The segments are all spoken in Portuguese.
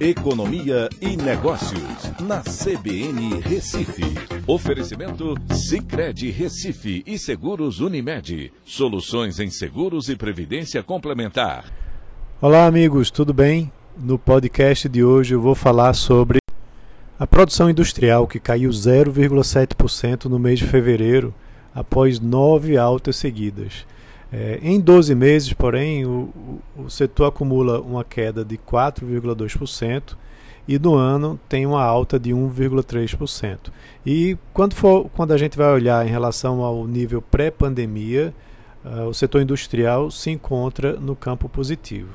Economia e Negócios, na CBN Recife. Oferecimento Cicred Recife e Seguros Unimed. Soluções em seguros e previdência complementar. Olá, amigos, tudo bem? No podcast de hoje eu vou falar sobre a produção industrial que caiu 0,7% no mês de fevereiro após nove altas seguidas. É, em 12 meses, porém, o, o, setor acumula uma queda de 4,2% e no ano tem uma alta de 1,3%. E quando, for, quando a gente vai olhar em relação ao nível pré-pandemia, uh, o setor industrial se encontra no campo positivo.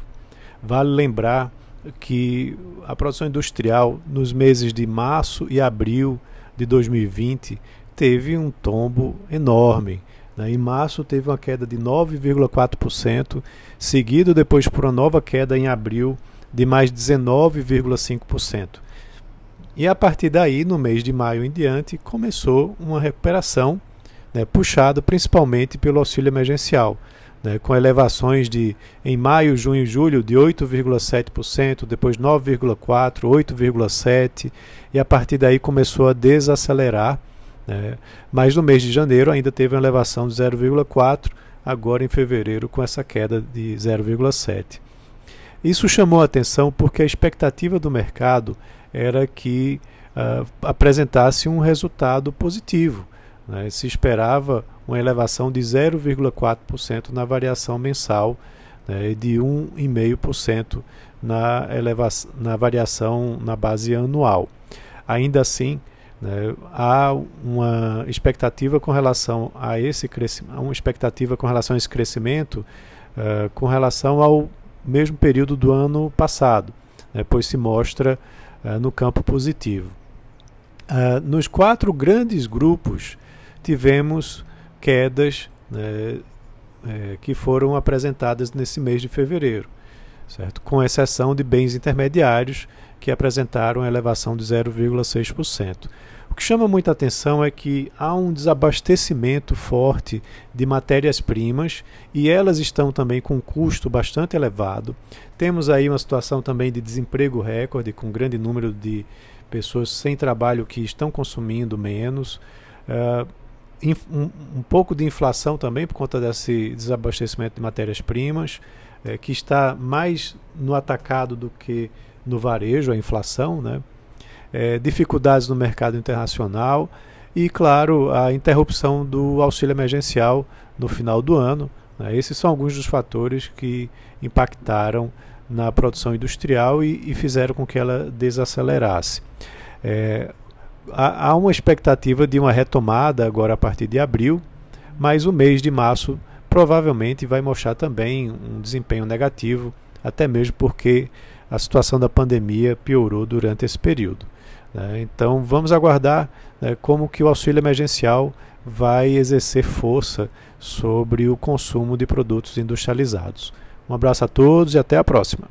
Vale lembrar que a produção industrial nos meses de março e abril de 2020 teve um tombo enorme. Né? Em março teve uma queda de 9,4%, seguido depois por uma nova queda em abril de mais 19,5%. E a partir daí, no mês de maio em diante, começou uma recuperação, né, puxado principalmente pelo auxílio emergencial, né, com elevações de em maio, junho e julho de 8,7%, depois 9,4%, 8,7%, e a partir daí começou a desacelerar né? Mas no mês de janeiro ainda teve uma elevação de 0,4, agora em fevereiro com essa queda de 0,7. Isso chamou a atenção porque a expectativa do mercado era que uh, apresentasse um resultado positivo. Né? Se esperava uma elevação de 0,4% na variação mensal né? e de 1,5% na, na variação na base anual. Ainda assim, né? Há uma expectativa com relação a esse crescimento, uma expectativa com relação a esse crescimento uh, com relação ao mesmo período do ano passado, né? pois se mostra uh, no campo positivo. Uh, nos quatro grandes grupos tivemos quedas né, que foram apresentadas nesse mês de fevereiro, certo? com exceção de bens intermediários que apresentaram elevação de 0,6%. O que chama muita atenção é que há um desabastecimento forte de matérias-primas e elas estão também com um custo bastante elevado. Temos aí uma situação também de desemprego recorde, com um grande número de pessoas sem trabalho que estão consumindo menos. Uh, um, um, pouco de inflação também por conta desse desabastecimento de matérias-primas, é, que está mais no atacado do que no varejo, a inflação, né? É, dificuldades no mercado internacional e, claro, a interrupção do auxílio emergencial no final do ano. Né? Esses são alguns dos fatores que impactaram na produção industrial e, e fizeram com que ela desacelerasse. É, há, há uma expectativa de uma retomada agora a partir de abril, mas o mês de março provavelmente vai mostrar também um desempenho negativo, até mesmo porque a situação da pandemia piorou durante esse período. Né? Então vamos aguardar né, como que o auxílio emergencial vai exercer força sobre o consumo de produtos industrializados. Um abraço a todos e até a próxima.